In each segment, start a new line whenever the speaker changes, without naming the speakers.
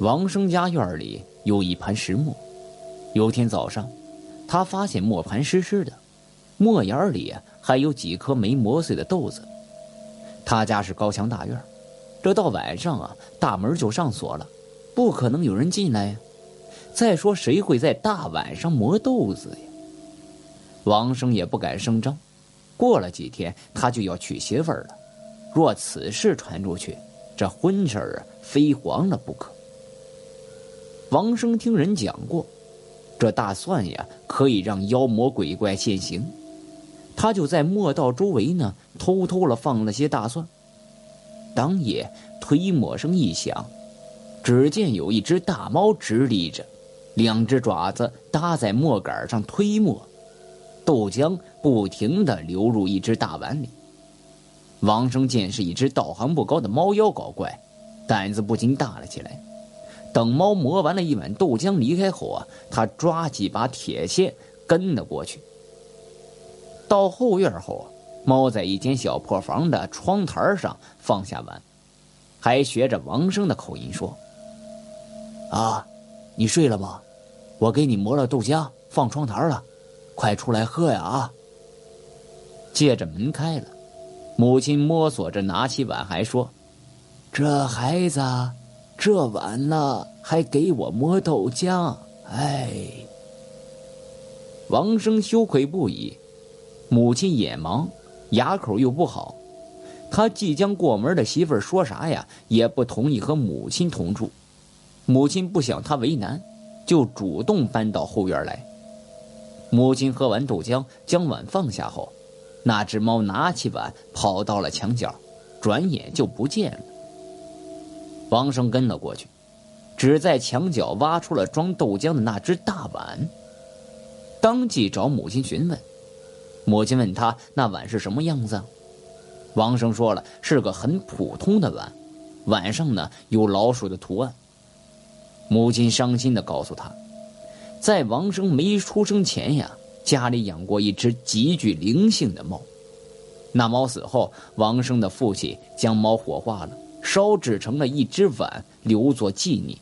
王生家院里有一盘石磨，有天早上，他发现磨盘湿湿的，磨眼里还有几颗没磨碎的豆子。他家是高墙大院，这到晚上啊，大门就上锁了，不可能有人进来呀。再说，谁会在大晚上磨豆子呀？王生也不敢声张。过了几天，他就要娶媳妇儿了。若此事传出去，这婚事儿啊，非黄了不可。王生听人讲过，这大蒜呀可以让妖魔鬼怪现形，他就在磨道周围呢偷偷的放了些大蒜。当夜推磨声一响，只见有一只大猫直立着，两只爪子搭在磨杆上推磨，豆浆不停的流入一只大碗里。王生见是一只道行不高的猫妖搞怪，胆子不禁大了起来。等猫磨完了一碗豆浆离开后啊，他抓几把铁锨跟了过去。到后院后，猫在一间小破房的窗台上放下碗，还学着王生的口音说：“啊，你睡了吗？我给你磨了豆浆，放窗台了，快出来喝呀！”啊。借着门开了，母亲摸索着拿起碗，还说：“这孩子。”这晚了还给我磨豆浆，哎！王生羞愧不已，母亲眼盲，牙口又不好，他即将过门的媳妇儿说啥呀，也不同意和母亲同住。母亲不想他为难，就主动搬到后院来。母亲喝完豆浆，将碗放下后，那只猫拿起碗跑到了墙角，转眼就不见了。王生跟了过去，只在墙角挖出了装豆浆的那只大碗，当即找母亲询问。母亲问他那碗是什么样子，王生说了是个很普通的碗，碗上呢有老鼠的图案。母亲伤心的告诉他，在王生没出生前呀，家里养过一只极具灵性的猫，那猫死后，王生的父亲将猫火化了。烧制成了一只碗，留作纪念。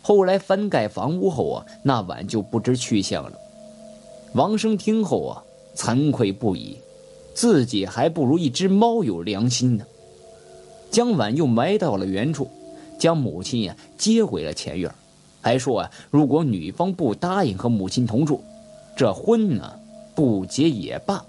后来翻盖房屋后啊，那碗就不知去向了。王生听后啊，惭愧不已，自己还不如一只猫有良心呢。将碗又埋到了原处，将母亲呀接回了前院，还说啊，如果女方不答应和母亲同住，这婚呢不结也罢。